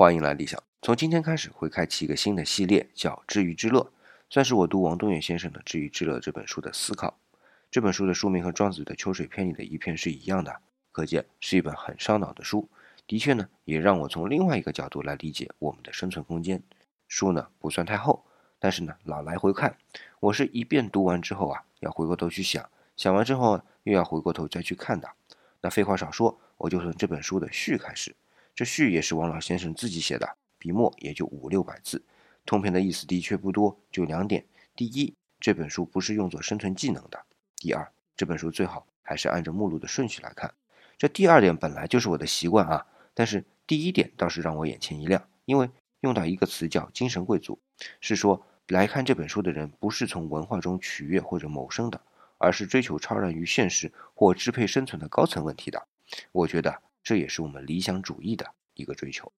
欢迎来理想。从今天开始会开启一个新的系列，叫《治愈之乐》，算是我读王东岳先生的《治愈之乐》这本书的思考。这本书的书名和庄子的《秋水篇》里的一篇是一样的，可见是一本很烧脑的书。的确呢，也让我从另外一个角度来理解我们的生存空间。书呢不算太厚，但是呢老来回看，我是一遍读完之后啊，要回过头去想，想完之后又要回过头再去看的。那废话少说，我就从这本书的序开始。这序也是王老先生自己写的，笔墨也就五六百字，通篇的意思的确不多，就两点：第一，这本书不是用作生存技能的；第二，这本书最好还是按照目录的顺序来看。这第二点本来就是我的习惯啊，但是第一点倒是让我眼前一亮，因为用到一个词叫“精神贵族”，是说来看这本书的人不是从文化中取悦或者谋生的，而是追求超然于现实或支配生存的高层问题的。我觉得。这也是我们理想主义的一个追求。